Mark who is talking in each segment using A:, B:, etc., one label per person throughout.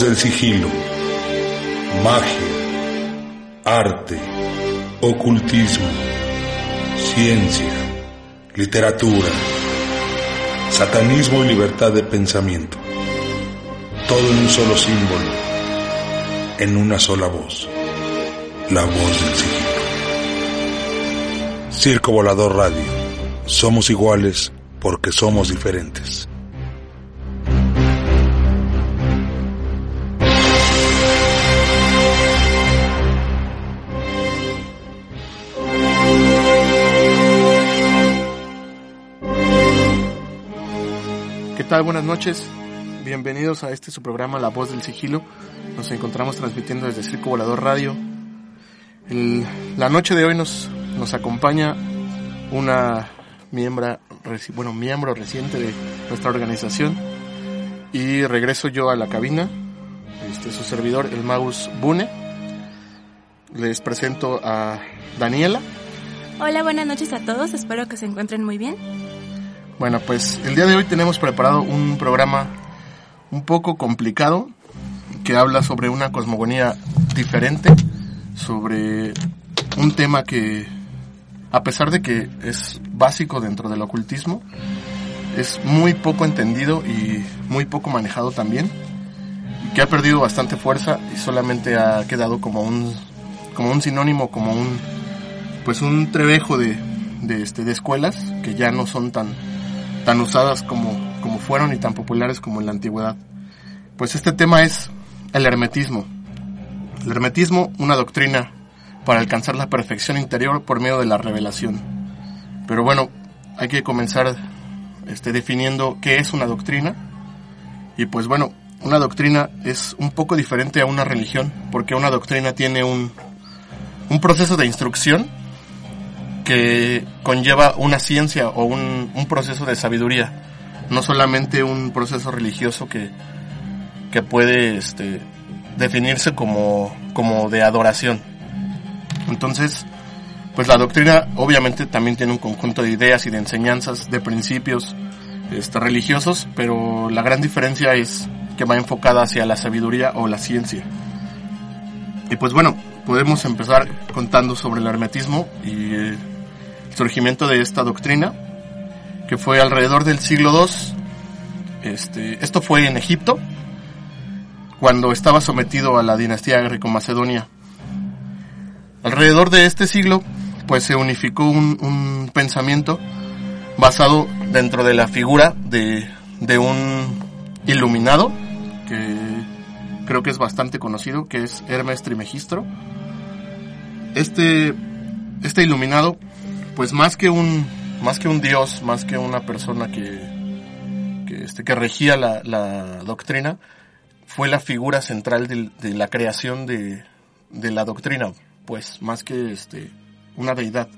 A: del sigilo. Magia, arte, ocultismo, ciencia, literatura, satanismo y libertad de pensamiento. Todo en un solo símbolo, en una sola voz. La voz del sigilo. Circo Volador Radio. Somos iguales porque somos diferentes.
B: Tal? Buenas noches. Bienvenidos a este su programa La Voz del Sigilo. Nos encontramos transmitiendo desde Circo Volador Radio. El- la noche de hoy nos, nos acompaña una miembra, reci- bueno, miembro reciente de nuestra organización. Y regreso yo a la cabina. Este, su servidor, el Maus Bune. Les presento a Daniela.
C: Hola, buenas noches a todos. Espero que se encuentren muy bien.
B: Bueno, pues el día de hoy tenemos preparado un programa un poco complicado que habla sobre una cosmogonía diferente, sobre un tema que, a pesar de que es básico dentro del ocultismo, es muy poco entendido y muy poco manejado también, que ha perdido bastante fuerza y solamente ha quedado como un, como un sinónimo, como un, pues un trevejo de, de, este, de escuelas que ya no son tan, tan usadas como, como fueron y tan populares como en la antigüedad. Pues este tema es el hermetismo. El hermetismo, una doctrina para alcanzar la perfección interior por medio de la revelación. Pero bueno, hay que comenzar este, definiendo qué es una doctrina. Y pues bueno, una doctrina es un poco diferente a una religión, porque una doctrina tiene un, un proceso de instrucción que conlleva una ciencia o un, un proceso de sabiduría, no solamente un proceso religioso que, que puede este, definirse como, como de adoración. Entonces, pues la doctrina obviamente también tiene un conjunto de ideas y de enseñanzas, de principios este, religiosos, pero la gran diferencia es que va enfocada hacia la sabiduría o la ciencia. Y pues bueno, podemos empezar contando sobre el hermetismo y eh, surgimiento de esta doctrina, que fue alrededor del siglo II. Este, esto fue en Egipto, cuando estaba sometido a la dinastía greco-macedonia. Alrededor de este siglo, pues se unificó un, un pensamiento basado dentro de la figura de, de un iluminado, que creo que es bastante conocido, que es Hermes Trimegistro. Este, este iluminado, pues más que un, más que un dios, más que una persona que, este, que regía la, la doctrina, fue la figura central de, de la creación de, de, la doctrina, pues más que este, una deidad.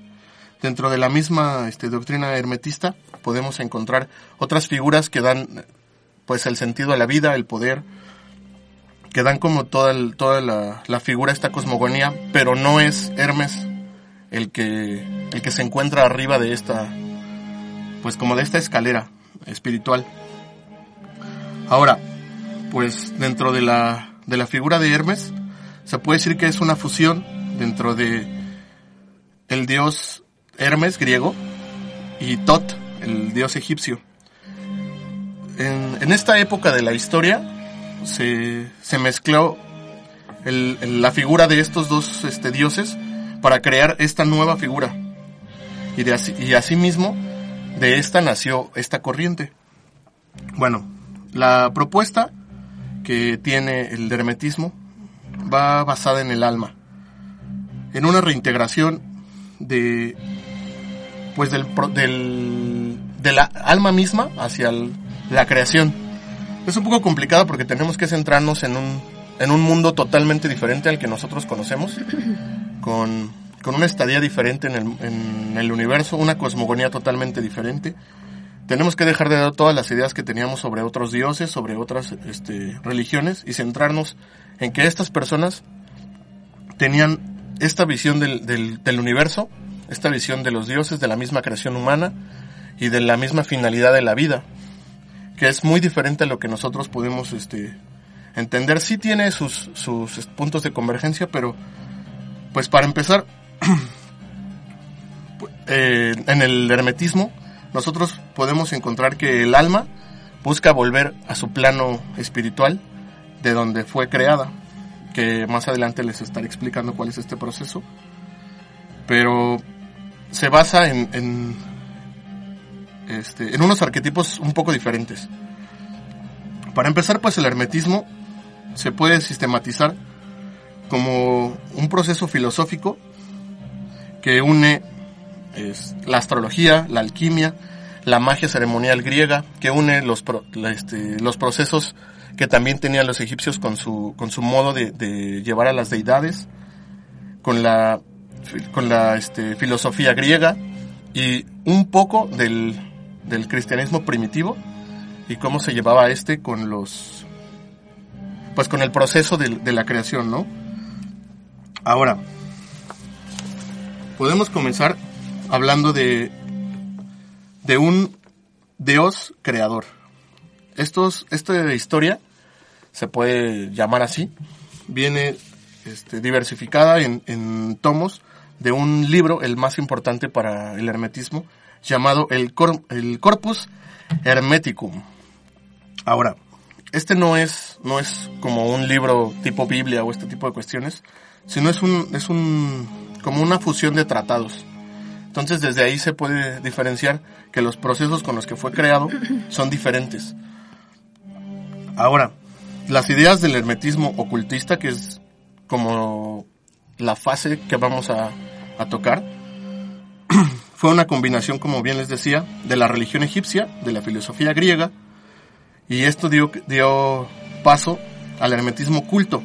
B: Dentro de la misma este, doctrina hermetista podemos encontrar otras figuras que dan pues el sentido a la vida, el poder, que dan como toda, toda la, la, figura, esta cosmogonía, pero no es Hermes el que, el que se encuentra arriba de esta, pues como de esta escalera espiritual. Ahora, pues dentro de la, de la figura de Hermes, se puede decir que es una fusión dentro de el dios Hermes griego y Tot, el dios egipcio. En, en esta época de la historia se, se mezcló la figura de estos dos este, dioses para crear esta nueva figura. Y, de así, y asimismo, de esta nació esta corriente. Bueno, la propuesta que tiene el hermetismo va basada en el alma, en una reintegración de pues del, del de la alma misma hacia la creación. Es un poco complicado porque tenemos que centrarnos en un en un mundo totalmente diferente al que nosotros conocemos, con, con una estadía diferente en el, en el universo, una cosmogonía totalmente diferente. Tenemos que dejar de lado todas las ideas que teníamos sobre otros dioses, sobre otras este, religiones y centrarnos en que estas personas tenían esta visión del, del, universo, esta visión de los dioses, de la misma creación humana y de la misma finalidad de la vida, que es muy diferente a lo que nosotros podemos este, entender. Sí tiene sus, sus puntos de convergencia, pero pues para empezar, eh, en el hermetismo nosotros podemos encontrar que el alma busca volver a su plano espiritual de donde fue creada, que más adelante les estaré explicando cuál es este proceso, pero se basa en, este, en unos arquetipos un poco diferentes. Para empezar, pues el hermetismo se puede sistematizar como un proceso filosófico que une la astrología, la alquimia, la magia ceremonial griega, que une los, este, los procesos que también tenían los egipcios con su, con su modo de, de llevar a las deidades, con la, con la este, filosofía griega y un poco del, del cristianismo primitivo y cómo se llevaba este con los, pues con el proceso de, la creación, ¿no? Ahora, podemos comenzar hablando de, de un Dios creador. Estos, esta historia se puede llamar así, viene este, diversificada en, tomos de un libro, el más importante para el hermetismo, llamado el Corpus Hermeticum. Ahora, este no es, no es como un libro tipo Biblia o este tipo de cuestiones, sino es un, es un, como una fusión de tratados. Entonces desde ahí se puede diferenciar que los procesos con los que fue creado son diferentes. Ahora, las ideas del hermetismo ocultista, que es como la fase que vamos a, a tocar, fue una combinación, como bien les decía, de la religión egipcia, de la filosofía griega, y esto dio, paso al hermetismo culto.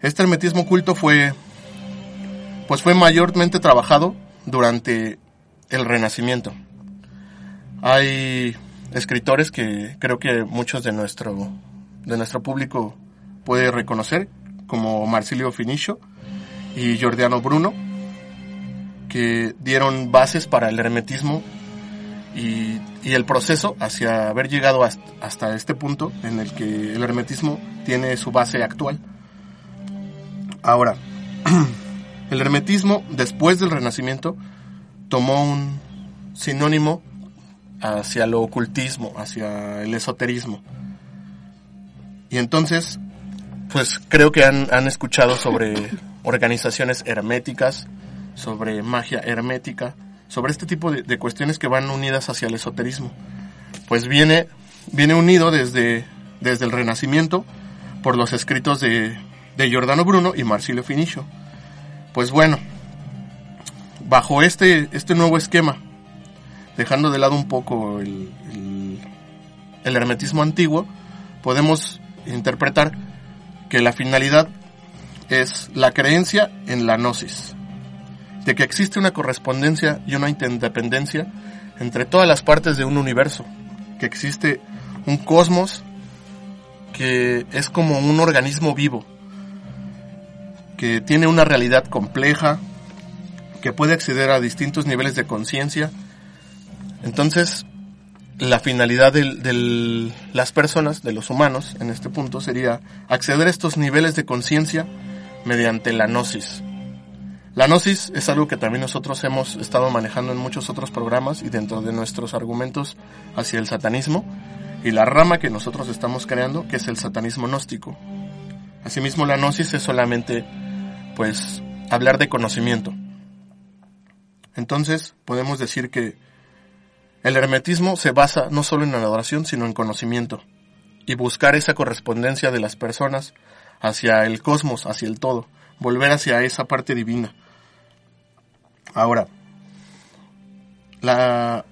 B: Este hermetismo culto fue, pues fue mayormente trabajado durante el Renacimiento. Hay escritores que creo que muchos de nuestro, de nuestro público puede reconocer, como Marsilio Finicio y Giordano Bruno, que dieron bases para el hermetismo y, el proceso hacia haber llegado hasta, este punto en el que el hermetismo tiene su base actual. Ahora, el hermetismo después del Renacimiento tomó un sinónimo hacia lo ocultismo, hacia el esoterismo. Y entonces, pues creo que han escuchado sobre organizaciones herméticas, sobre magia hermética, sobre este tipo de, de, cuestiones que van unidas hacia el esoterismo. Pues viene, viene unido desde, desde el Renacimiento por los escritos de, de Giordano Bruno y Marsilio Finicio. Pues bueno, bajo este, este nuevo esquema, dejando de lado un poco el, el, el hermetismo antiguo, podemos interpretar que la finalidad es la creencia en la gnosis, de que existe una correspondencia y una interdependencia entre todas las partes de un universo, que existe un cosmos que es como un organismo vivo, que tiene una realidad compleja, que puede acceder a distintos niveles de conciencia. Entonces, la finalidad de, las personas, de los humanos, en este punto, sería acceder a estos niveles de conciencia mediante la gnosis. La gnosis es algo que también nosotros hemos estado manejando en muchos otros programas y dentro de nuestros argumentos hacia el satanismo y la rama que nosotros estamos creando, que es el satanismo gnóstico. Asimismo, la gnosis es solamente, pues, hablar de conocimiento. Entonces, podemos decir que el hermetismo se basa no solo en la adoración, sino en conocimiento y buscar esa correspondencia de las personas hacia el cosmos, hacia el todo, volver hacia esa parte divina. Ahora, la,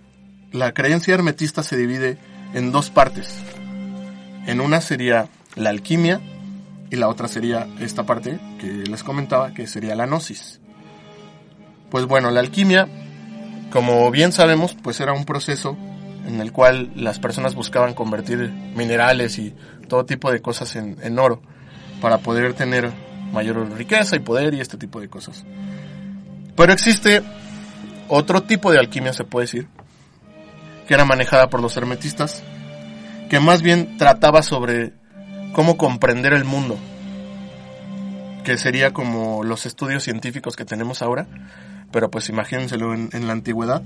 B: la creencia hermetista se divide en dos partes. En una sería la alquimia y la otra sería esta parte que les comentaba, que sería la gnosis. Pues bueno, la alquimia, como bien sabemos, pues era un proceso en el cual las personas buscaban convertir minerales y todo tipo de cosas en, en oro para poder tener mayor riqueza y poder y este tipo de cosas. Pero existe otro tipo de alquimia, se puede decir, que era manejada por los hermetistas, que más bien trataba sobre cómo comprender el mundo, que sería como los estudios científicos que tenemos ahora, pero pues imagínenselo en, la antigüedad.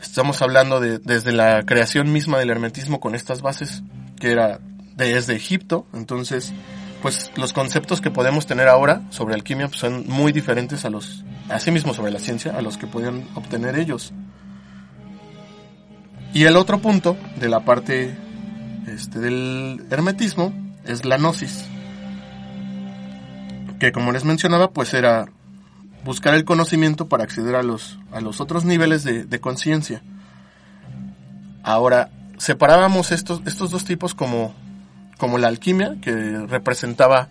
B: Estamos hablando de, desde la creación misma del hermetismo con estas bases, que era desde Egipto, entonces pues los conceptos que podemos tener ahora sobre alquimia pues, son muy diferentes a los, asimismo sobre la ciencia, a los que podían obtener ellos. Y el otro punto de la parte este, del hermetismo es la gnosis, que como les mencionaba, pues era buscar el conocimiento para acceder a los, a los otros niveles de, de conciencia. Ahora, separábamos estos, estos dos tipos como, como la alquimia, que representaba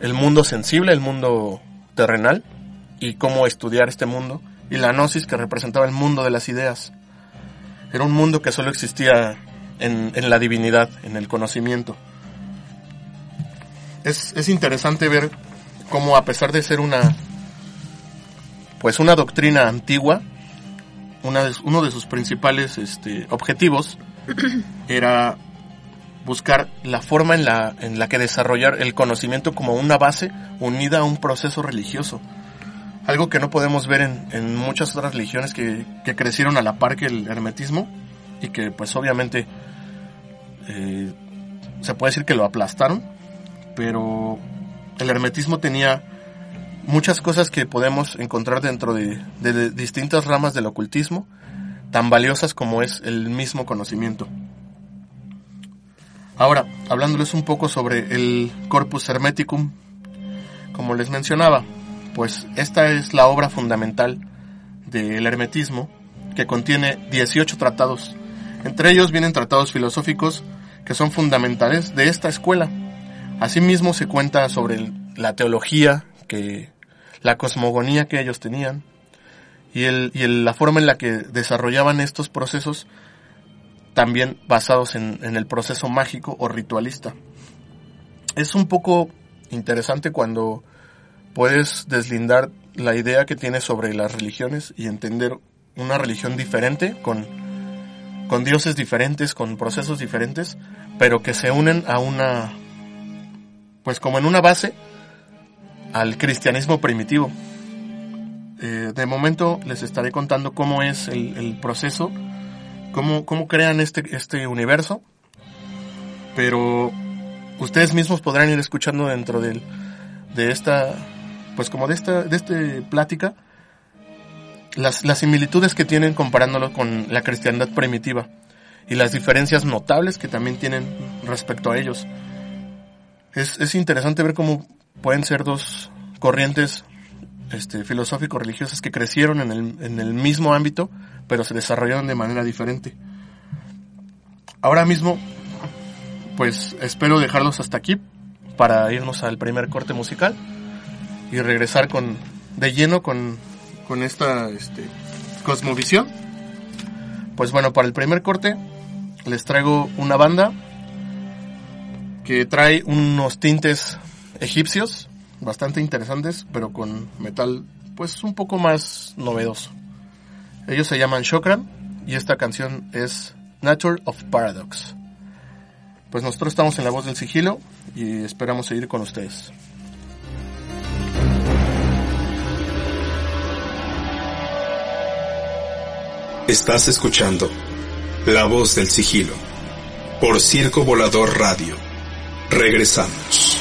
B: el mundo sensible, el mundo terrenal, y cómo estudiar este mundo, y la gnosis, que representaba el mundo de las ideas. Era un mundo que solo existía en, en la divinidad, en el conocimiento. Es, es interesante ver cómo a pesar de ser una pues una doctrina antigua, una de, uno de sus principales este, objetivos era buscar la forma en la, en la que desarrollar el conocimiento como una base unida a un proceso religioso. Algo que no podemos ver en, en muchas otras religiones que, que, crecieron a la par que el hermetismo y que pues obviamente eh, se puede decir que lo aplastaron, pero el hermetismo tenía muchas cosas que podemos encontrar dentro de, de, de, distintas ramas del ocultismo, tan valiosas como es el mismo conocimiento. Ahora, hablándoles un poco sobre el Corpus Hermeticum, como les mencionaba, pues esta es la obra fundamental del hermetismo, que contiene 18 tratados. Entre ellos vienen tratados filosóficos que son fundamentales de esta escuela. Asimismo se cuenta sobre la teología que la cosmogonía que ellos tenían y, el, y el, la forma en la que desarrollaban estos procesos también basados en, en, el proceso mágico o ritualista. Es un poco interesante cuando puedes deslindar la idea que tienes sobre las religiones y entender una religión diferente con, con dioses diferentes, con procesos diferentes, pero que se unen a una, pues como en una base al cristianismo primitivo. Eh, de momento les estaré contando cómo es el, proceso, cómo, cómo crean este, este universo, pero ustedes mismos podrán ir escuchando dentro del, de esta, pues como de esta, de este plática, las, las similitudes que tienen comparándolo con la cristiandad primitiva y las diferencias notables que también tienen respecto a ellos. Es, es interesante ver cómo pueden ser dos corrientes este, filosófico-religiosas que crecieron en el, en el mismo ámbito, pero se desarrollaron de manera diferente. Ahora mismo, pues espero dejarlos hasta aquí para irnos al primer corte musical y regresar con de lleno con, con esta este, cosmovisión. Pues bueno, para el primer corte les traigo una banda que trae unos tintes egipcios bastante interesantes, pero con metal pues un poco más novedoso. Ellos se llaman Shokran y esta canción es Nature of Paradox. Pues nosotros estamos en la voz del sigilo y esperamos seguir con ustedes.
A: Estás escuchando La voz del sigilo por Circo Volador Radio. Regresamos.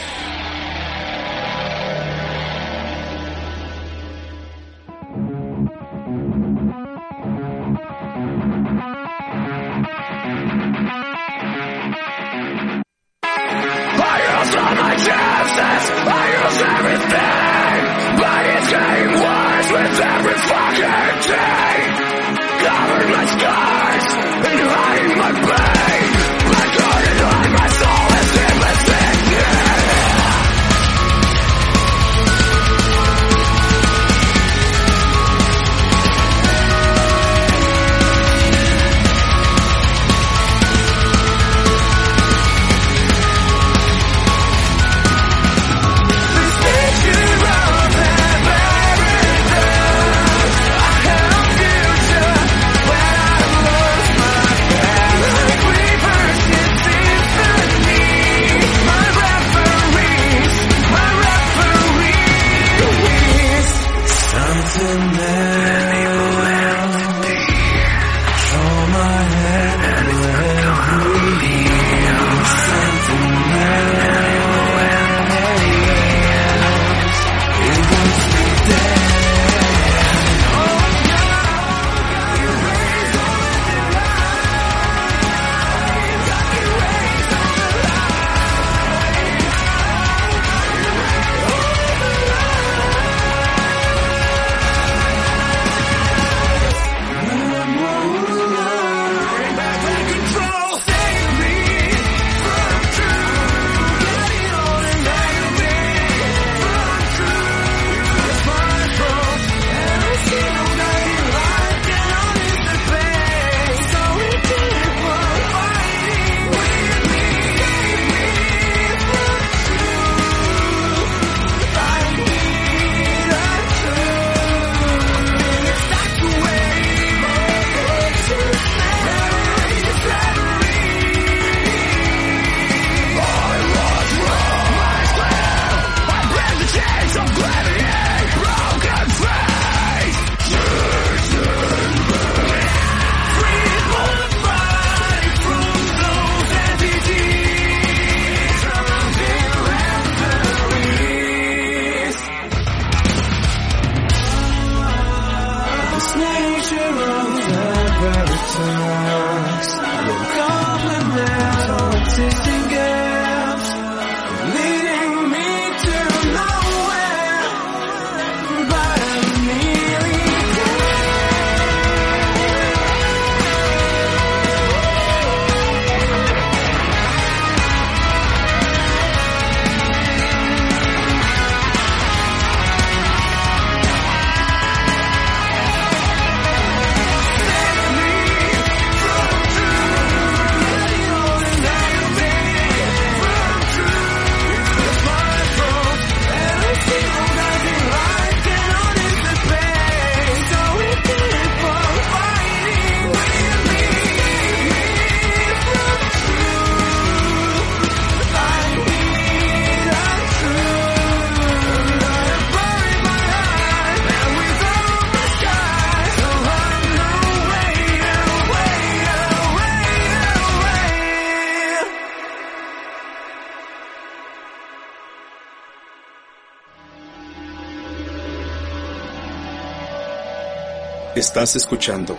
D: Estás escuchando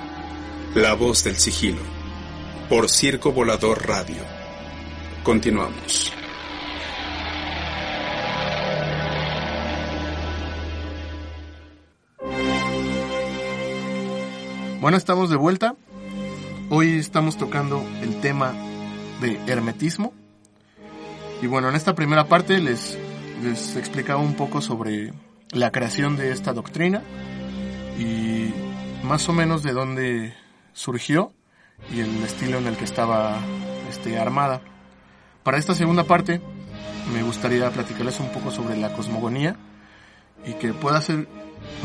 D: La Voz del Sigilo por Circo Volador Radio. Continuamos.
B: Bueno, estamos de vuelta. Hoy estamos tocando el tema de hermetismo. Y bueno, en esta primera parte les, les explicaba un poco sobre la creación de esta doctrina y más o menos de dónde surgió y el estilo en el que estaba este, armada. Para esta segunda parte me gustaría platicarles un poco sobre la cosmogonía y que pueda ser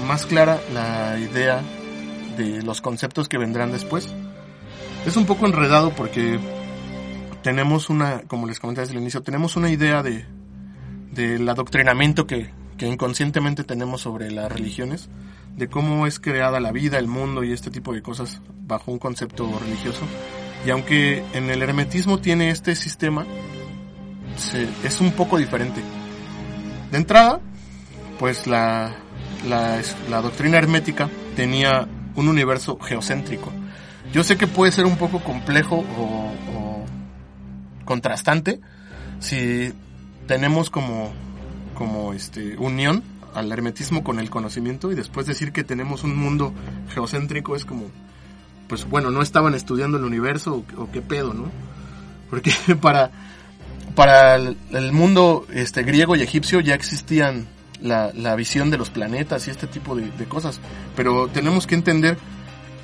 B: más clara la idea de los conceptos que vendrán después. Es un poco enredado porque tenemos una, como les comenté desde el inicio, tenemos una idea de del adoctrinamiento que, que inconscientemente tenemos sobre las religiones, de cómo es creada la vida, el mundo y este tipo de cosas bajo un concepto religioso. Y aunque en el hermetismo tiene este sistema, es un poco diferente. De entrada, pues la, la, la doctrina hermética tenía un universo geocéntrico. Yo sé que puede ser un poco complejo o, o contrastante si tenemos como, como este, unión al hermetismo con el conocimiento y después decir que tenemos un mundo geocéntrico es como, pues bueno, no estaban estudiando el universo o, qué pedo, ¿no? Porque para, para el, mundo este, griego y egipcio ya existían la, visión de los planetas y este tipo de, cosas, pero tenemos que entender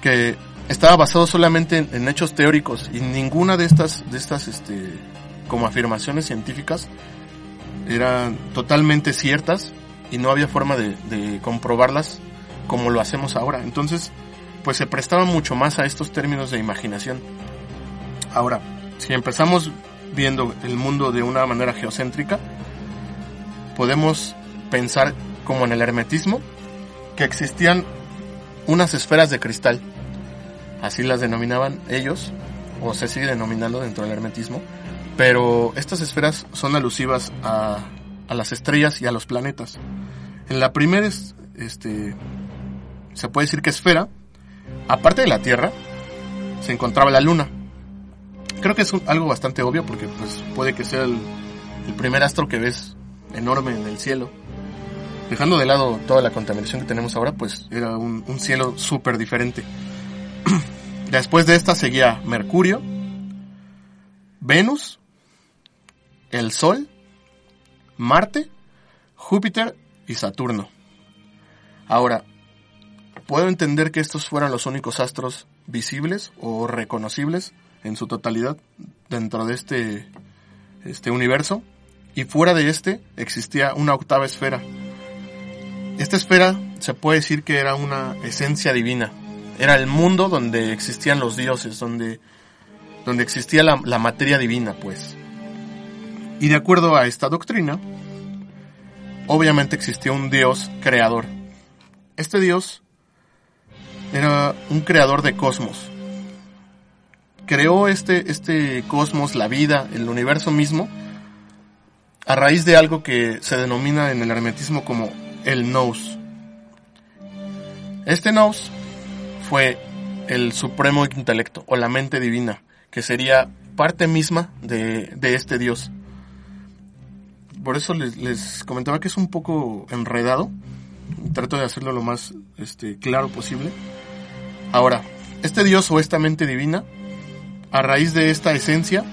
B: que estaba basado solamente en, en, hechos teóricos y ninguna de estas, de estas este, como afirmaciones científicas eran totalmente ciertas y no había forma de, de, comprobarlas como lo hacemos ahora. Entonces, pues se prestaba mucho más a estos términos de imaginación. Ahora, si empezamos viendo el mundo de una manera geocéntrica, podemos pensar como en el hermetismo, que existían unas esferas de cristal, así las denominaban ellos, o se sigue denominando dentro del hermetismo, pero estas esferas son alusivas a, a las estrellas y a los planetas. En la primera, este, se puede decir que esfera, aparte de la Tierra, se encontraba la Luna. Creo que es algo bastante obvio porque pues puede que sea el, el, primer astro que ves enorme en el cielo. Dejando de lado toda la contaminación que tenemos ahora, pues era un, un cielo súper diferente. Después de esta seguía Mercurio, Venus, el Sol, Marte, Júpiter y Saturno. Ahora, puedo entender que estos fueran los únicos astros visibles o reconocibles en su totalidad dentro de este, este universo y fuera de este existía una octava esfera. Esta esfera se puede decir que era una esencia divina, era el mundo donde existían los dioses, donde, donde existía la, la materia divina, pues. Y de acuerdo a esta doctrina, obviamente existió un dios creador. Este dios era un creador de cosmos. Creó este, este cosmos, la vida, el universo mismo, a raíz de algo que se denomina en el hermetismo como el nous. Este nous fue el supremo intelecto o la mente divina, que sería parte misma de, de este Dios. Por eso les, comentaba que es un poco enredado. Trato de hacerlo lo más este, claro posible. Ahora, este Dios o esta mente divina, a raíz de esta esencia,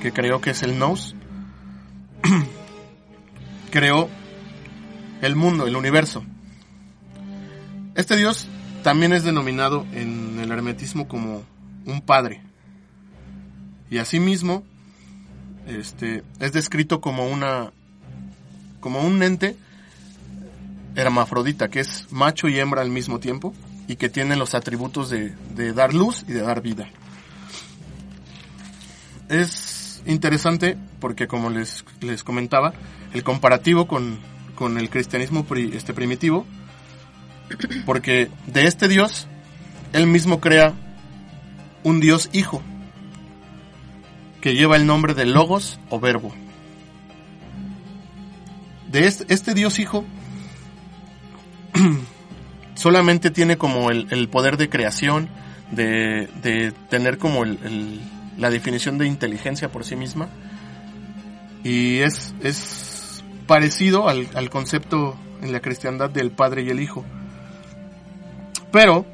B: que creo que es el Nous, creó el mundo, el universo. Este Dios también es denominado en el hermetismo como un padre. Y asimismo, este, es descrito como una, como un ente hermafrodita, que es macho y hembra al mismo tiempo, y que tiene los atributos de, dar luz y de dar vida. Es interesante porque, como les, les comentaba, el comparativo con, con el cristianismo este primitivo, porque de este Dios, él mismo crea un Dios hijo, que lleva el nombre de Logos o Verbo. De este, este Dios hijo solamente tiene como el, el poder de creación, de, de tener como el, la definición de inteligencia por sí misma. Y es, es parecido al, al concepto en la cristiandad del Padre y el Hijo. Pero,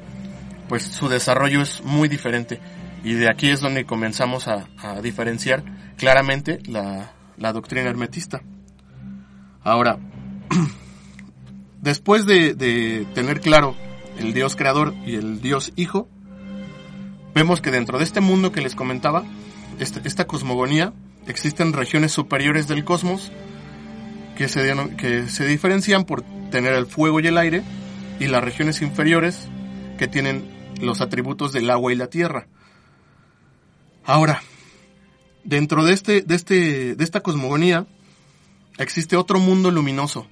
B: pues su desarrollo es muy diferente. Y de aquí es donde comenzamos a, a diferenciar claramente la, la, doctrina hermetista. Ahora, después de, de, tener claro el Dios creador y el Dios hijo, vemos que dentro de este mundo que les comentaba, esta, esta cosmogonía, existen regiones superiores del cosmos que se, que se diferencian por tener el fuego y el aire, y las regiones inferiores que tienen los atributos del agua y la tierra. Ahora, dentro de este, de este, de esta cosmogonía, existe otro mundo luminoso,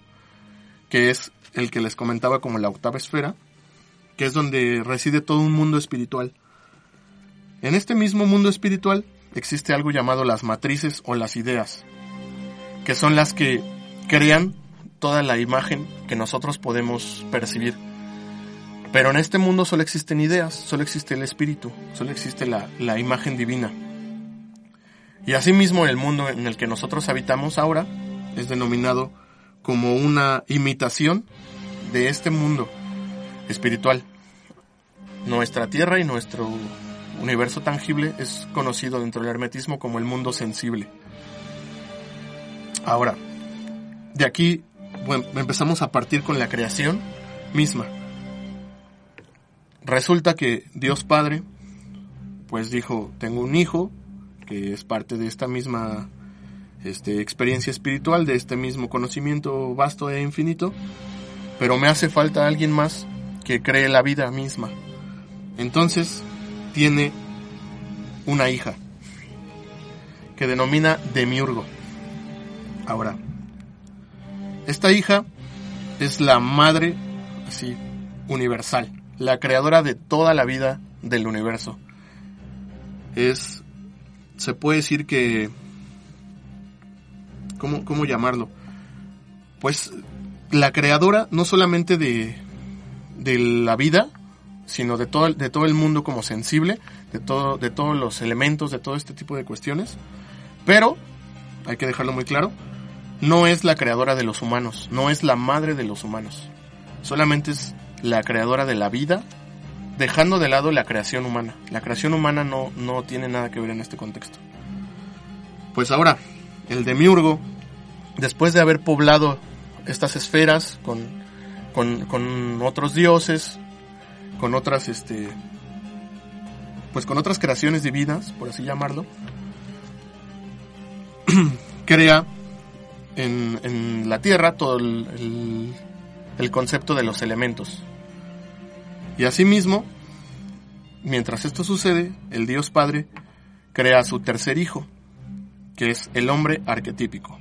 B: que es el que les comentaba como la octava esfera, que es donde reside todo un mundo espiritual. En este mismo mundo espiritual existe algo llamado las matrices o las ideas, que son las que crean toda la imagen que nosotros podemos percibir. Pero en este mundo solo existen ideas, solo existe el espíritu, solo existe la, la imagen divina. Y asimismo el mundo en el que nosotros habitamos ahora es denominado como una imitación de este mundo espiritual. Nuestra tierra y nuestro universo tangible es conocido dentro del hermetismo como el mundo sensible. Ahora, de aquí empezamos a partir con la creación misma. Resulta que Dios Padre, pues dijo, tengo un hijo, que es parte de esta misma este, experiencia espiritual, de este mismo conocimiento vasto e infinito, pero me hace falta alguien más que cree la vida misma. Entonces, tiene una hija, que denomina Demiurgo. Ahora, esta hija es la madre, así, universal, la creadora de toda la vida del universo. Es, se puede decir que, ¿cómo, cómo llamarlo? Pues la creadora no solamente de, de la vida, sino de todo, de todo el mundo como sensible, de, todo, de todos los elementos, de todo este tipo de cuestiones. Pero, hay que dejarlo muy claro, no es la creadora de los humanos, no es la madre de los humanos. Solamente es la creadora de la vida, dejando de lado la creación humana. La creación humana no, no tiene nada que ver en este contexto. Pues ahora, el demiurgo, después de haber poblado estas esferas con, con, con otros dioses, con otras, este, pues con otras creaciones divinas, por así llamarlo, crea en, en la Tierra todo el, el, el, concepto de los elementos. Y asimismo, mientras esto sucede, el Dios Padre crea a su tercer hijo, que es el hombre arquetípico.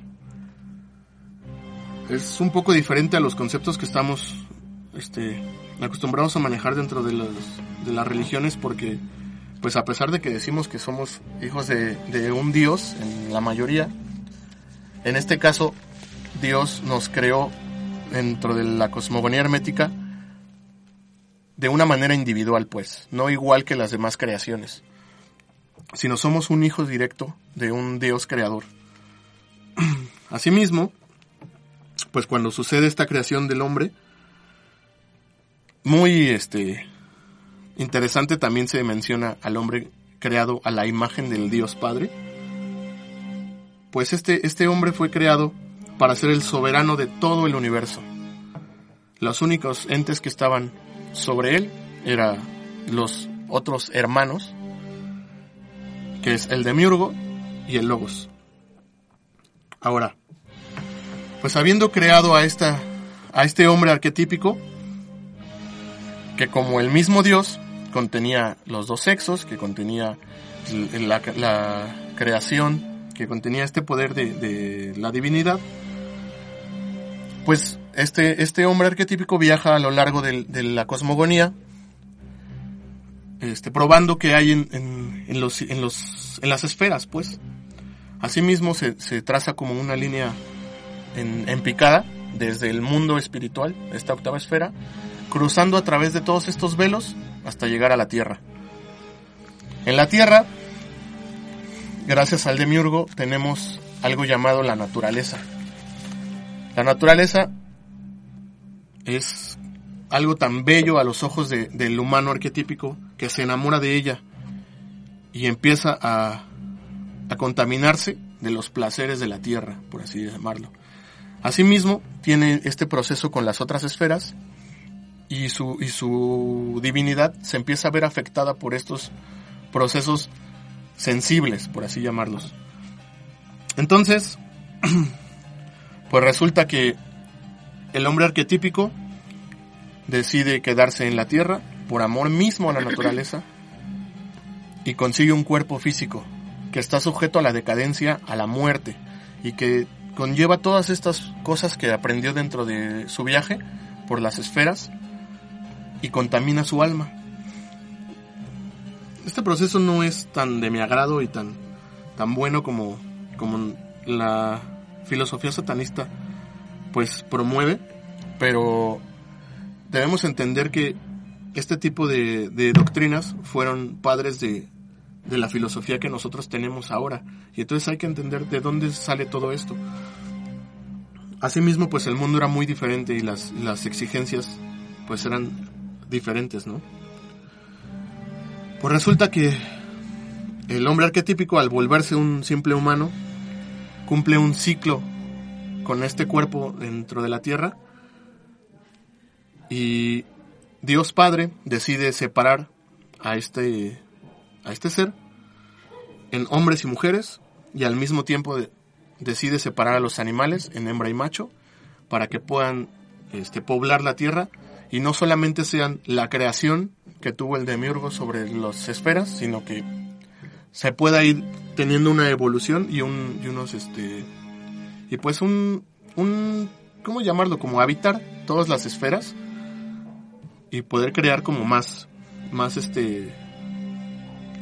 B: Es un poco diferente a los conceptos que estamos este, acostumbrados a manejar dentro de, las religiones porque, pues a pesar de que decimos que somos hijos de, de un Dios, en la mayoría, en este caso, Dios nos creó dentro de la cosmogonía hermética de una manera individual, pues, no igual que las demás creaciones, sino somos un hijo directo de un Dios creador. Asimismo, pues cuando sucede esta creación del hombre, muy este interesante también se menciona al hombre creado a la imagen del Dios Padre. Pues este, este hombre fue creado para ser el soberano de todo el universo. Los únicos entes que estaban sobre él eran los otros hermanos, que es el demiurgo y el logos. Ahora, pues habiendo creado a esta a este hombre arquetípico que como el mismo Dios contenía los dos sexos, que contenía la, creación, que contenía este poder de, la divinidad, pues este, este hombre arquetípico viaja a lo largo de, la cosmogonía, este, probando que hay en, en, los, en, los, en las esferas, pues. Asimismo se, se traza como una línea en, en picada desde el mundo espiritual, esta octava esfera, cruzando a través de todos estos velos hasta llegar a la Tierra. En la Tierra, gracias al demiurgo, tenemos algo llamado la naturaleza. La naturaleza es algo tan bello a los ojos del humano arquetípico que se enamora de ella y empieza a, a contaminarse de los placeres de la tierra, por así llamarlo. Asimismo, tiene este proceso con las otras esferas y su, y su divinidad se empieza a ver afectada por estos procesos sensibles, por así llamarlos. Entonces, pues resulta que el hombre arquetípico decide quedarse en la tierra por amor mismo a la naturaleza y consigue un cuerpo físico que está sujeto a la decadencia, a la muerte y que conlleva todas estas cosas que aprendió dentro de su viaje por las esferas y contamina su alma. Este proceso no es tan de mi agrado y tan, tan bueno como, como la filosofía satanista pues promueve, pero debemos entender que este tipo de, doctrinas fueron padres de, de la filosofía que nosotros tenemos ahora. Y entonces hay que entender de dónde sale todo esto. Asimismo, pues el mundo era muy diferente y las, las exigencias pues eran diferentes, ¿no? Pues resulta que el hombre arquetípico, al volverse un simple humano, cumple un ciclo con este cuerpo dentro de la tierra y Dios Padre decide separar a este, a este ser en hombres y mujeres y al mismo tiempo decide separar a los animales en hembra y macho para que puedan este, poblar la tierra y no solamente sean la creación que tuvo el demiurgo sobre las esferas, sino que se pueda ir teniendo una evolución y, un, y unos, este, y pues un, un, ¿cómo llamarlo? Como habitar todas las esferas y poder crear como más, más este,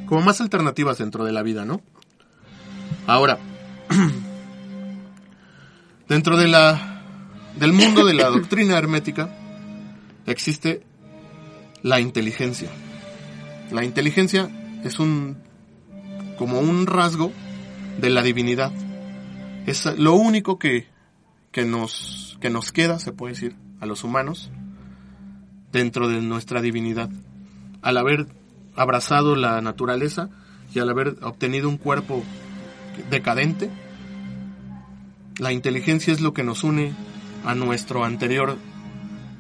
B: como más alternativas dentro de la vida, ¿no? Ahora, dentro de la, del mundo de la doctrina hermética, existe la inteligencia. La inteligencia es un como un rasgo de la divinidad. Es lo único que, que, nos, que nos queda, se puede decir, a los humanos dentro de nuestra divinidad. Al haber abrazado la naturaleza y al haber obtenido un cuerpo decadente, la inteligencia es lo que nos une a nuestro anterior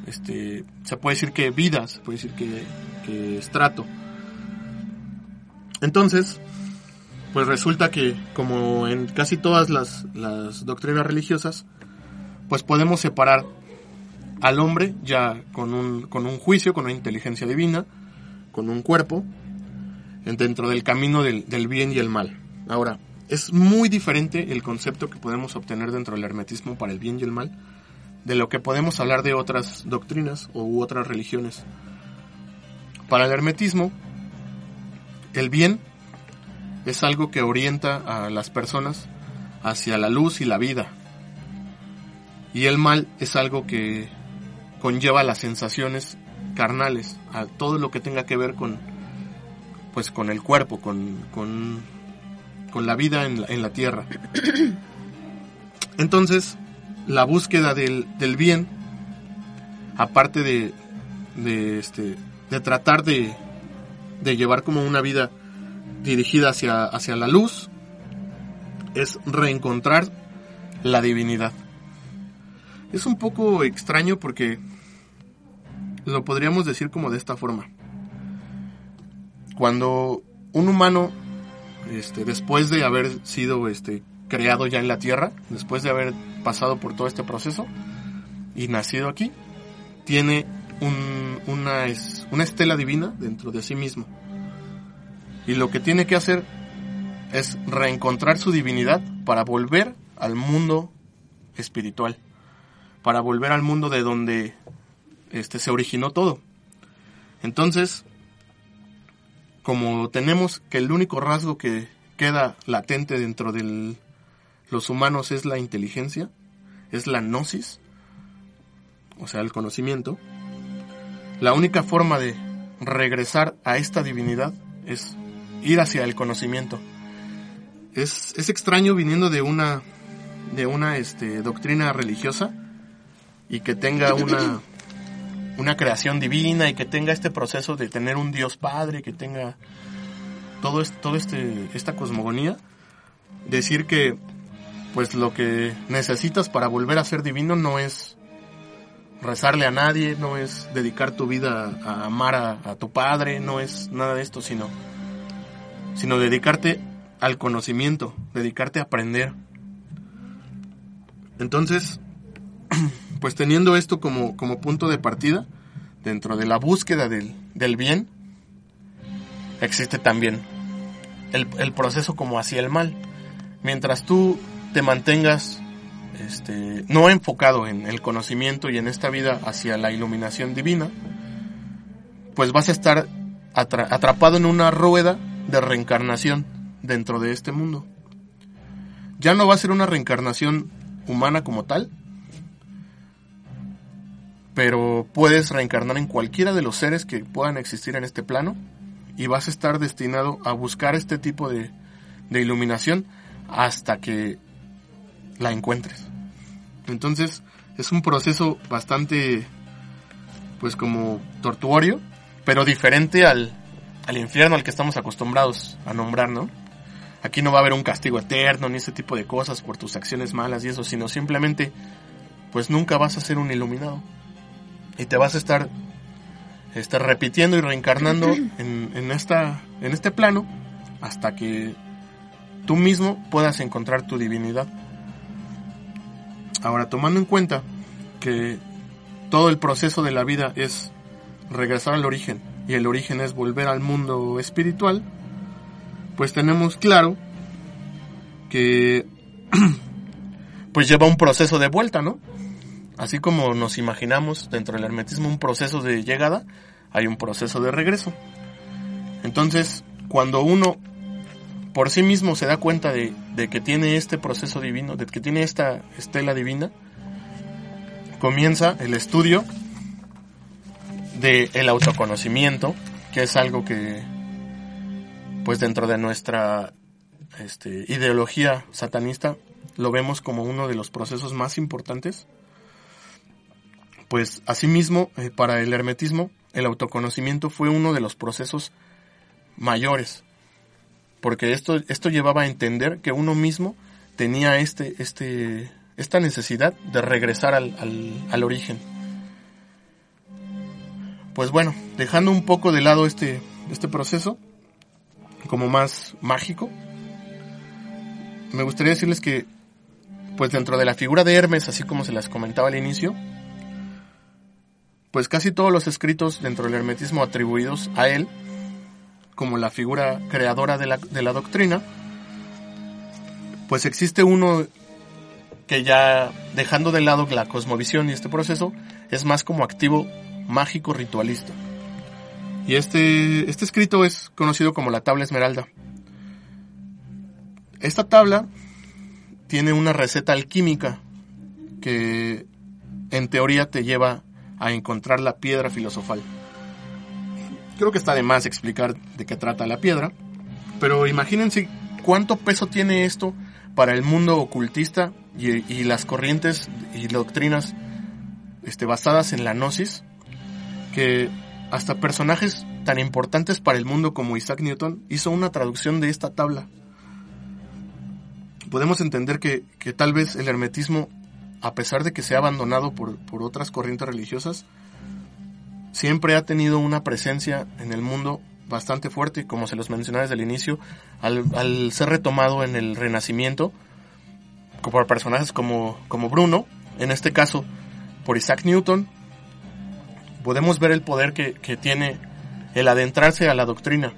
B: este, se puede decir que vida, se puede decir que, que estrato. Entonces, pues resulta que como en casi todas las, las doctrinas religiosas, pues podemos separar al hombre ya con un, con un juicio, con una inteligencia divina, con un cuerpo, dentro del camino del, del, bien y el mal. Ahora, es muy diferente el concepto que podemos obtener dentro del hermetismo para el bien y el mal de lo que podemos hablar de otras doctrinas u otras religiones. Para el hermetismo, el bien es algo que orienta a las personas hacia la luz y la vida. Y el mal es algo que conlleva las sensaciones carnales, a todo lo que tenga que ver con, pues, con el cuerpo, con, con, con la vida en la, en la tierra. Entonces, la búsqueda del, del bien, aparte de, de, este, de tratar de, de llevar como una vida dirigida hacia, hacia la luz, es reencontrar la divinidad. Es un poco extraño porque lo podríamos decir como de esta forma. Cuando un humano, este, después de haber sido este, creado ya en la tierra, después de haber pasado por todo este proceso y nacido aquí, tiene un, una, es, una estela divina dentro de sí mismo. Y lo que tiene que hacer es reencontrar su divinidad para volver al mundo espiritual, para volver al mundo de donde este, se originó todo. Entonces, como tenemos que el único rasgo que queda latente dentro de los humanos es la inteligencia, es la gnosis, o sea, el conocimiento, la única forma de regresar a esta divinidad es ir hacia el conocimiento. Es, es extraño viniendo de una, de una este, doctrina religiosa y que tenga una, una creación divina y que tenga este proceso de tener un Dios Padre, que tenga todo, este, todo este, esta cosmogonía, decir que pues lo que necesitas para volver a ser divino no es rezarle a nadie, no es dedicar tu vida a amar a, tu padre, no es nada de esto, sino, sino dedicarte al conocimiento, dedicarte a aprender. Entonces, pues teniendo esto como, como punto de partida, dentro de la búsqueda del, del bien, existe también el, el proceso como hacia el mal. Mientras tú te mantengas este, no enfocado en el conocimiento y en esta vida hacia la iluminación divina, pues vas a estar atrapado en una rueda de reencarnación dentro de este mundo. Ya no va a ser una reencarnación humana como tal, pero puedes reencarnar en cualquiera de los seres que puedan existir en este plano y vas a estar destinado a buscar este tipo de, de iluminación hasta que la encuentres. Entonces es un proceso bastante, pues como tortuorio, pero diferente al, al infierno al que estamos acostumbrados a nombrar, ¿no? Aquí no va a haber un castigo eterno ni ese tipo de cosas por tus acciones malas y eso, sino simplemente, pues nunca vas a ser un iluminado. Y te vas a estar, estar repitiendo y reencarnando en, en, esta, en este plano hasta que tú mismo puedas encontrar tu divinidad. Ahora, tomando en cuenta que todo el proceso de la vida es regresar al origen y el origen es volver al mundo espiritual, pues tenemos claro que pues lleva un proceso de vuelta, ¿no? Así como nos imaginamos dentro del hermetismo un proceso de llegada, hay un proceso de regreso. Entonces, cuando uno por sí mismo se da cuenta de, que tiene este proceso divino, de que tiene esta estela divina, comienza el estudio del el autoconocimiento, que es algo que, pues dentro de nuestra este, ideología satanista, lo vemos como uno de los procesos más importantes. Pues asimismo, eh, para el hermetismo, el autoconocimiento fue uno de los procesos mayores porque esto, esto llevaba a entender que uno mismo tenía este, este, esta necesidad de regresar al, al, origen. Pues bueno, dejando un poco de lado este, este proceso, como más mágico, me gustaría decirles que, pues dentro de la figura de Hermes, así como se las comentaba al inicio, pues casi todos los escritos dentro del hermetismo atribuidos a él como la figura creadora de la, de la doctrina, pues existe uno que ya dejando de lado la cosmovisión y este proceso, es más como activo mágico ritualista. Y este, este escrito es conocido como la tabla esmeralda. Esta tabla tiene una receta alquímica que en teoría te lleva a encontrar la piedra filosofal. Creo que está de más explicar de qué trata la piedra, pero imagínense cuánto peso tiene esto para el mundo ocultista y, las corrientes y doctrinas este, basadas en la gnosis, que hasta personajes tan importantes para el mundo como Isaac Newton hizo una traducción de esta tabla. Podemos entender que, que tal vez el hermetismo, a pesar de que se ha abandonado por, por otras corrientes religiosas, siempre ha tenido una presencia en el mundo bastante fuerte, como se los mencionaba desde el inicio, al, ser retomado en el Renacimiento por personajes como, como Bruno, en este caso por Isaac Newton, podemos ver el poder que, tiene el adentrarse a la doctrina.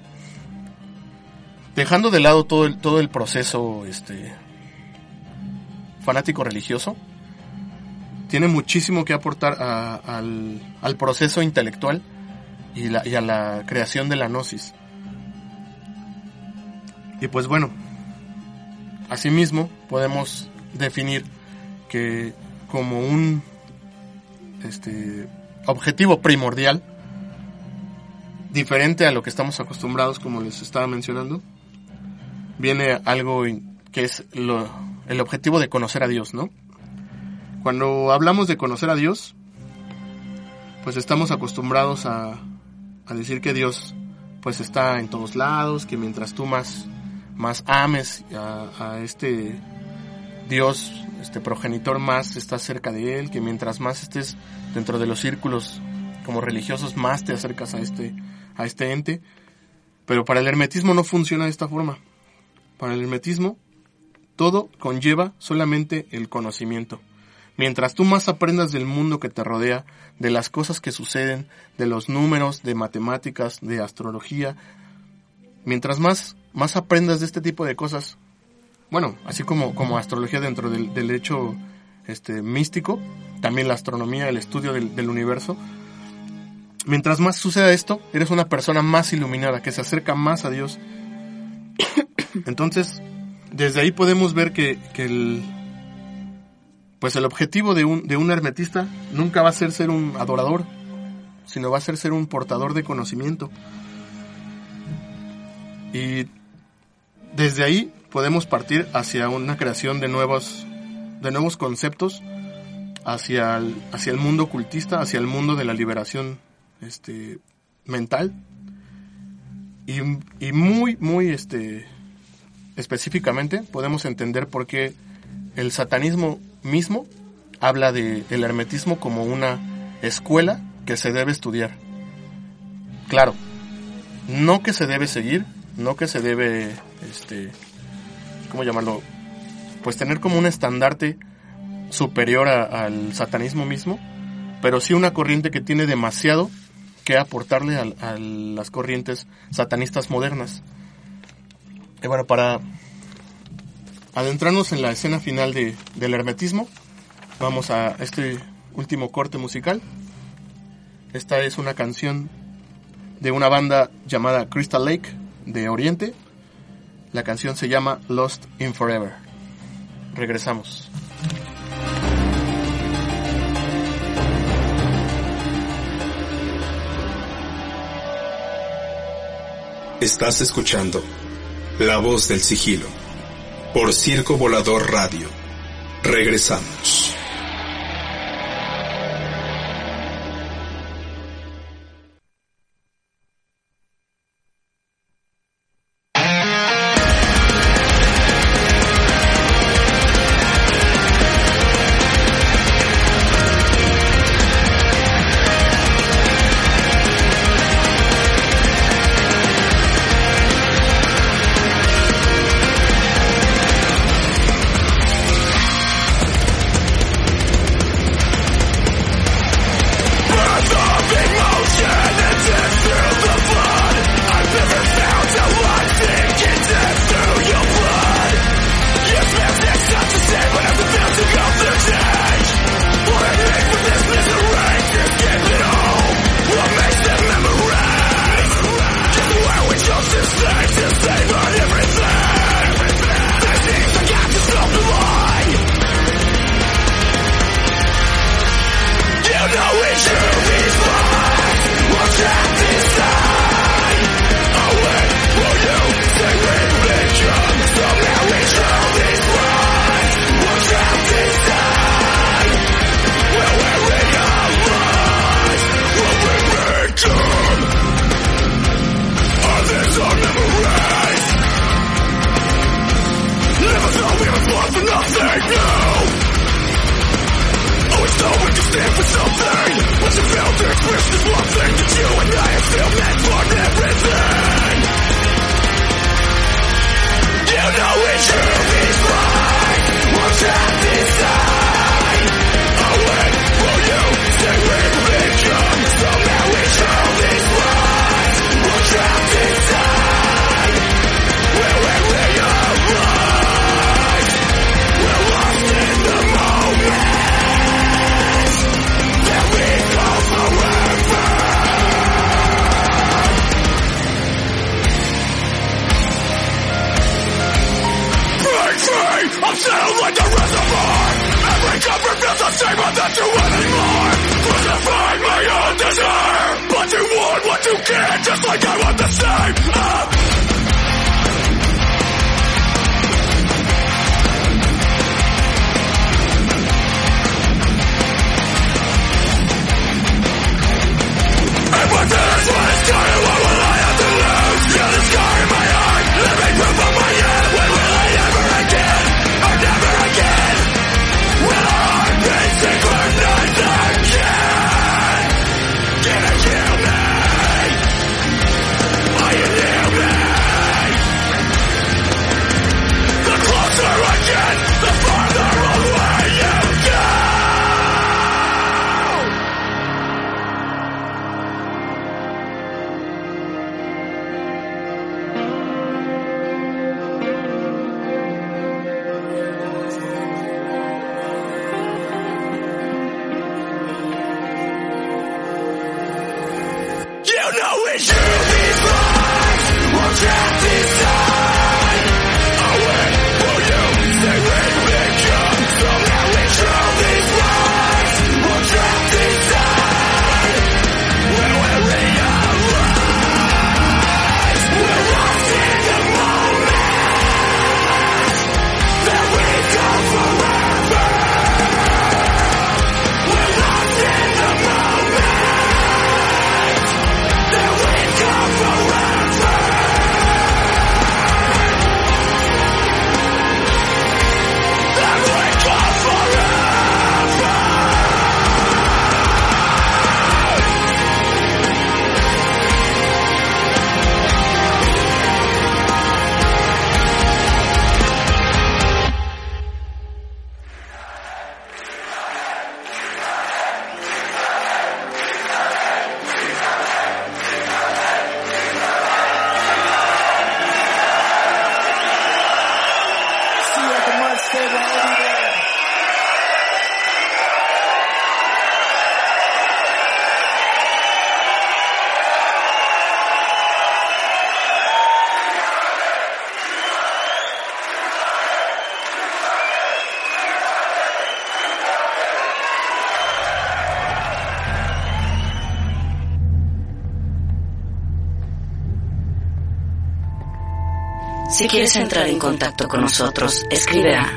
B: Dejando de lado todo el, todo el proceso este, fanático religioso, tiene muchísimo que aportar al, proceso intelectual y, a la creación de la gnosis. Y pues bueno, asimismo podemos definir que como un este, objetivo primordial, diferente a lo que estamos acostumbrados, como les estaba mencionando, viene algo que es el objetivo de conocer a Dios, ¿no? Cuando hablamos de conocer a Dios, pues estamos acostumbrados a, a decir que Dios pues está en todos lados, que mientras tú más, más ames a, este Dios, este progenitor más estás cerca de él, que mientras más estés dentro de los círculos como religiosos más te acercas a este, a este ente. Pero para el hermetismo no funciona de esta forma. Para el hermetismo todo conlleva solamente el conocimiento. Mientras tú más aprendas del mundo que te rodea, de las cosas que suceden, de los números, de matemáticas, de astrología, mientras más, más aprendas de este tipo de cosas, bueno, así como, como astrología dentro del, hecho este, místico, también la astronomía, el estudio del, del universo, mientras más suceda esto, eres una persona más iluminada, que se acerca más a Dios. Entonces, desde ahí podemos ver que, que el, pues el objetivo de un, de un hermetista nunca va a ser ser un adorador, sino va a ser ser un portador de conocimiento. Y desde ahí podemos partir hacia una creación de nuevos, de nuevos conceptos, hacia el, hacia el mundo ocultista, hacia el mundo de la liberación este, mental. Y, y muy, muy este, específicamente podemos entender por qué el satanismo mismo habla de el hermetismo como una escuela que se debe estudiar. Claro, no que se debe seguir, no que se debe, este, ¿cómo llamarlo? Pues tener como un estandarte superior al satanismo mismo, pero sí una corriente que tiene demasiado que aportarle a, las corrientes satanistas modernas. Y bueno, para adentrarnos en la escena final de, del hermetismo, vamos a este último corte musical. Esta es una canción de una banda llamada Crystal Lake de Oriente. La canción se llama Lost in Forever. Regresamos.
D: Estás escuchando La voz del sigilo por Circo Volador Radio. Regresamos.
E: right now. Always knowing you stand for something. Once you felt the expression is one thing that you and I have still meant for everything. You know it's true, it's right. Once I inside. Sound like the reservoir. Every comfort feels the same that you want anymore. Crucify my own desire. But you want what you can't. Just like I want the same. Ah! Quieres entrar en contacto con nosotros, escribe a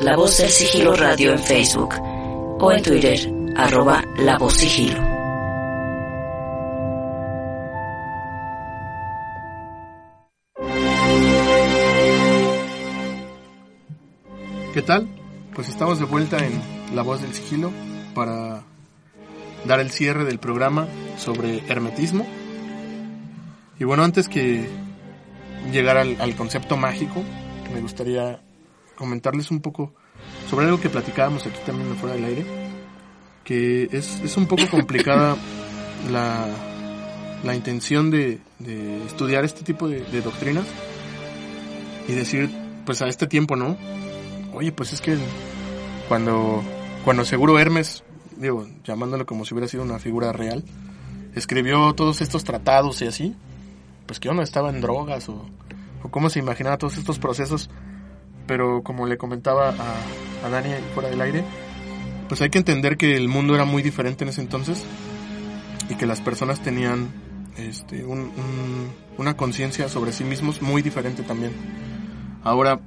E: La Voz del Sigilo Radio en Facebook o en Twitter, arroba La Voz Sigilo.
B: ¿Qué tal? Pues estamos de vuelta en La Voz del Sigilo para dar el cierre del programa sobre hermetismo. Y bueno, antes que llegar al, concepto mágico, me gustaría comentarles un poco sobre algo que platicábamos aquí también fuera del aire, que es, un poco complicada la, la intención de, estudiar este tipo de, de, doctrinas y decir, pues a este tiempo, ¿no? Oye, pues es que cuando, cuando seguro Hermes, digo, llamándolo como si hubiera sido una figura real, escribió todos estos tratados y así, pues que uno estaba en drogas o, o cómo se imaginaba todos estos procesos. Pero como le comentaba a, a Dani fuera del aire, pues hay que entender que el mundo era muy diferente en ese entonces y que las personas tenían este, una conciencia sobre sí mismos muy diferente también. Ahora,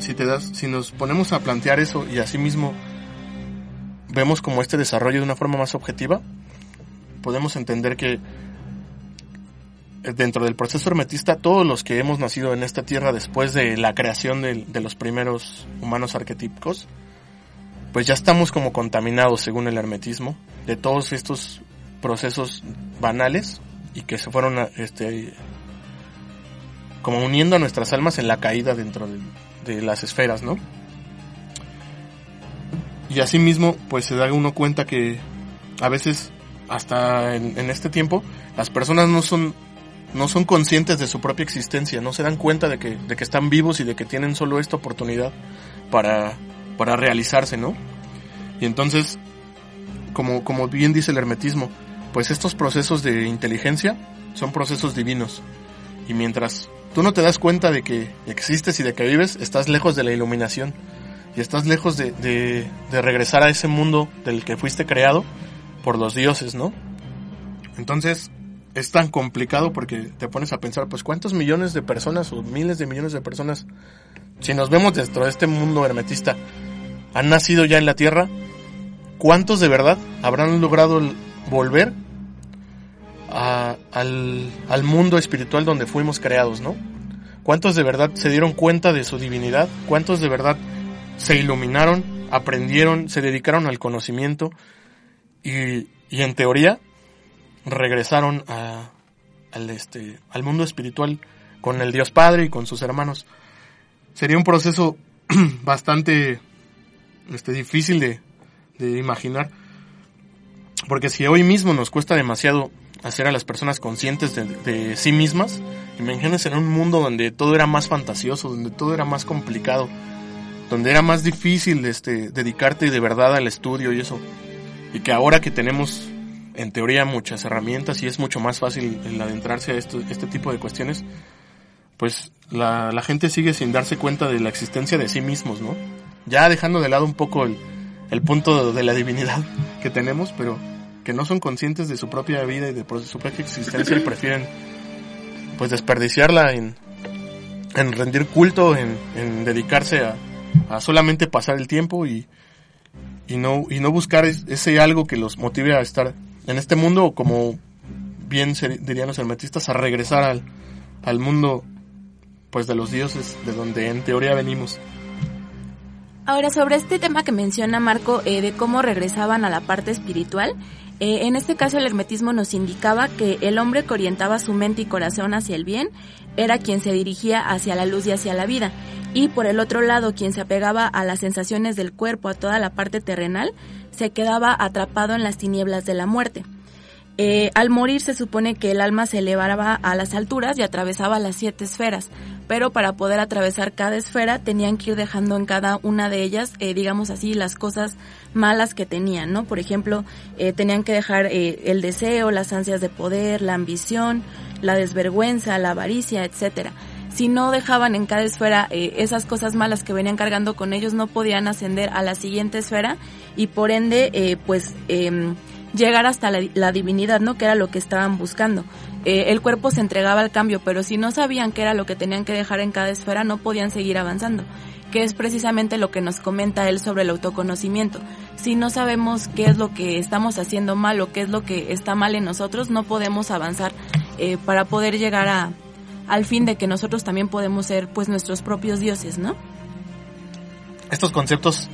B: si te das, si nos ponemos a plantear eso y así mismo vemos como este desarrollo de una forma más objetiva, podemos entender que dentro del proceso hermetista, todos los que hemos nacido en esta tierra después de la creación de, los primeros humanos arquetípicos, pues ya estamos como contaminados según el hermetismo de todos estos procesos banales y que se fueron este como uniendo a nuestras almas en la caída dentro de, las esferas, ¿no? Y asimismo, pues se da uno cuenta que a veces, hasta en, en este tiempo, las personas no son no son conscientes de su propia existencia, no se dan cuenta de que, de que están vivos y de que tienen solo esta oportunidad para, para realizarse, ¿no? Y entonces, como, como bien dice el hermetismo, pues estos procesos de inteligencia son procesos divinos. Y mientras tú no te das cuenta de que existes y de que vives, estás lejos de la iluminación. y estás lejos de, de, de regresar a ese mundo del que fuiste creado por los dioses, ¿no? Entonces, es tan complicado porque te pones a pensar, pues cuántos millones de personas o miles de millones de personas, si nos vemos dentro de este mundo hermetista, han nacido ya en la Tierra, ¿cuántos de verdad habrán logrado volver a, al, al mundo espiritual donde fuimos creados, ¿no? ¿Cuántos de verdad se dieron cuenta de su divinidad? ¿Cuántos de verdad se iluminaron, aprendieron, se dedicaron al conocimiento y, y en teoría regresaron al, este, al mundo espiritual con el Dios Padre y con sus hermanos. Sería un proceso bastante este, difícil de, imaginar, porque si hoy mismo nos cuesta demasiado hacer a las personas conscientes de, de, sí mismas, imagínense en un mundo donde todo era más fantasioso, donde todo era más complicado, donde era más difícil este, dedicarte de verdad al estudio y eso. Y que ahora que tenemos en teoría muchas herramientas y es mucho más fácil el adentrarse a esto, este tipo de cuestiones, pues la, gente sigue sin darse cuenta de la existencia de sí mismos, ¿no? Ya dejando de lado un poco el, punto de la divinidad que tenemos, pero que no son conscientes de su propia vida y de su propia existencia y prefieren pues desperdiciarla en, en rendir culto, en, en dedicarse a, a, solamente pasar el tiempo y, y no, y no buscar ese algo que los motive a estar en este mundo, como bien dirían los hermetistas, a regresar al, al mundo pues de los dioses, de donde en teoría venimos.
C: Ahora, sobre este tema que menciona Marco, eh, de cómo regresaban a la parte espiritual, eh, en este caso el hermetismo nos indicaba que el hombre que orientaba su mente y corazón hacia el bien era quien se dirigía hacia la luz y hacia la vida, y por el otro lado quien se apegaba a las sensaciones del cuerpo, a toda la parte terrenal, se quedaba atrapado en las tinieblas de la muerte. Eh, al morir se supone que el alma se elevaba a las alturas y atravesaba las siete esferas, pero para poder atravesar cada esfera tenían que ir dejando en cada una de ellas, eh, digamos así, las cosas malas que tenían, ¿no? Por ejemplo, eh, tenían que dejar eh, el deseo, las ansias de poder, la ambición, la desvergüenza, la avaricia, etcétera si no dejaban en cada esfera eh, esas cosas malas que venían cargando con ellos, no podían ascender a la siguiente esfera y por ende, eh, pues, eh, llegar hasta la, la, divinidad, ¿no? Que era lo que estaban buscando. Eh, el cuerpo se entregaba al cambio, pero si no sabían qué era lo que tenían que dejar en cada esfera, no podían seguir avanzando que es precisamente lo que nos comenta él sobre el autoconocimiento. Si no sabemos qué es lo que estamos haciendo mal o qué es lo que está mal en nosotros, no podemos avanzar eh, para poder llegar a, al fin de que nosotros también podemos ser pues nuestros propios dioses, ¿no?
B: Estos conceptos,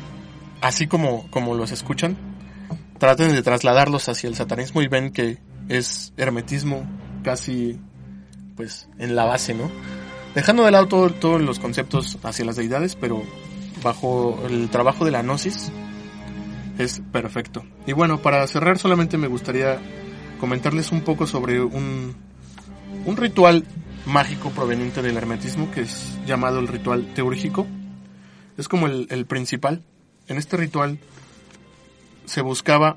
B: así como, como los escuchan, traten de trasladarlos hacia el satanismo y ven que es hermetismo casi pues en la base, ¿no? Dejando de lado todos todo los conceptos hacia las deidades, pero bajo el trabajo de la gnosis es perfecto. Y bueno, para cerrar solamente me gustaría comentarles un poco sobre un, un ritual mágico proveniente del hermetismo que es llamado el ritual teúrgico. Es como el, principal. En este ritual se buscaba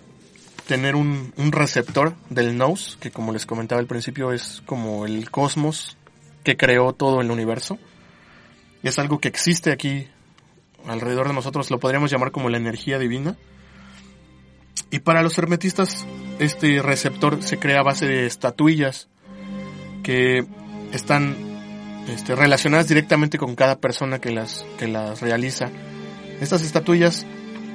B: tener un, un, receptor del nous, que como les comentaba al principio es como el cosmos que creó todo el universo. Es algo que existe aquí alrededor de nosotros, lo podríamos llamar como la energía divina. Y para los hermetistas, este receptor se crea a base de estatuillas que están este, relacionadas directamente con cada persona que las, que las realiza. Estas estatuillas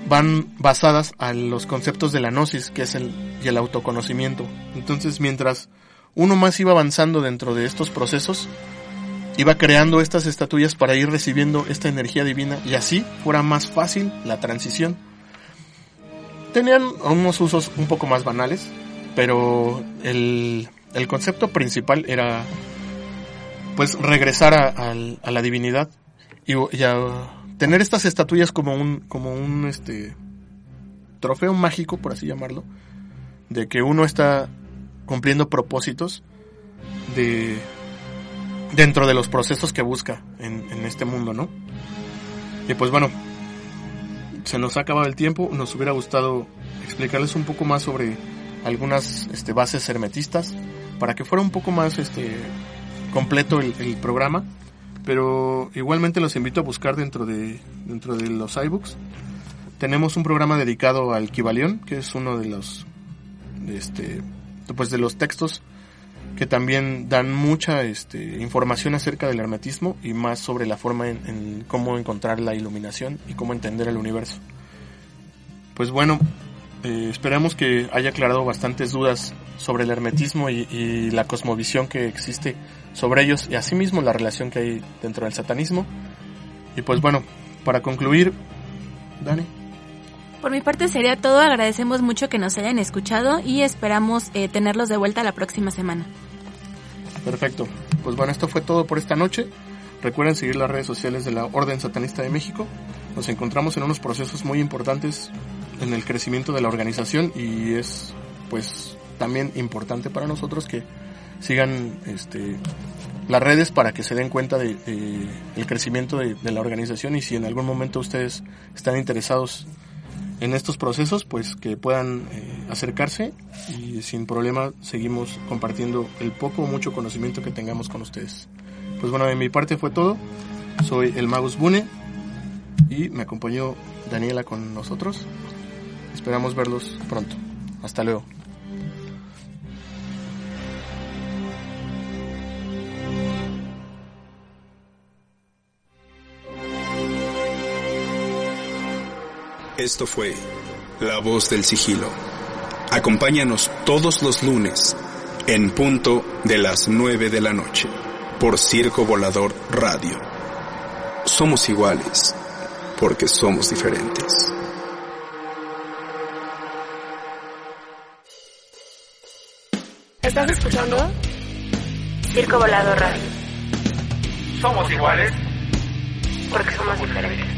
B: van basadas a los conceptos de la gnosis, que es el, y el autoconocimiento. Entonces, mientras uno más iba avanzando dentro de estos procesos, iba creando estas estatuillas para ir recibiendo esta energía divina y así fuera más fácil la transición. Tenían unos usos un poco más banales, pero el, el concepto principal era pues regresar a, a, la divinidad y, y, a tener estas estatuillas como un como un este trofeo mágico por así llamarlo de que uno está cumpliendo propósitos de dentro de los procesos que busca en, este mundo no y pues bueno se nos ha acabado el tiempo. Nos hubiera gustado explicarles un poco más sobre algunas este, bases hermetistas para que fuera un poco más este completo el, el, programa, pero igualmente los invito a buscar dentro de, dentro de los iBooks. Tenemos un programa dedicado al Kibalión, que es uno de los, este, pues de los textos que también dan mucha este, información acerca del hermetismo y más sobre la forma en, cómo encontrar la iluminación y cómo entender el universo. Pues bueno, eh, esperamos que haya aclarado bastantes dudas sobre el hermetismo y, la cosmovisión que existe sobre ellos y asimismo la relación que hay dentro del satanismo. Y pues bueno, para concluir, Dani.
C: Por mi parte sería todo, agradecemos mucho que nos hayan escuchado y esperamos eh, tenerlos de vuelta la próxima semana.
B: Perfecto. Pues bueno, esto fue todo por esta noche. Recuerden seguir las redes sociales de la Orden Satanista de México. Nos encontramos en unos procesos muy importantes en el crecimiento de la organización y es pues también importante para nosotros que sigan este las redes para que se den cuenta de, el crecimiento de, la organización y si en algún momento ustedes están interesados en estos procesos, pues que puedan eh, acercarse y sin problema seguimos compartiendo el poco o mucho conocimiento que tengamos con ustedes. Pues bueno, de mi parte fue todo. Soy el Magus Bune y me acompañó Daniela con nosotros. Esperamos verlos pronto. Hasta luego.
D: Esto fue La Voz del Sigilo. Acompáñanos todos los lunes en punto de las 9 de la noche por Circo Volador Radio. Somos iguales porque somos diferentes.
C: ¿Estás escuchando? Circo Volador Radio.
B: Somos iguales
C: porque somos diferentes.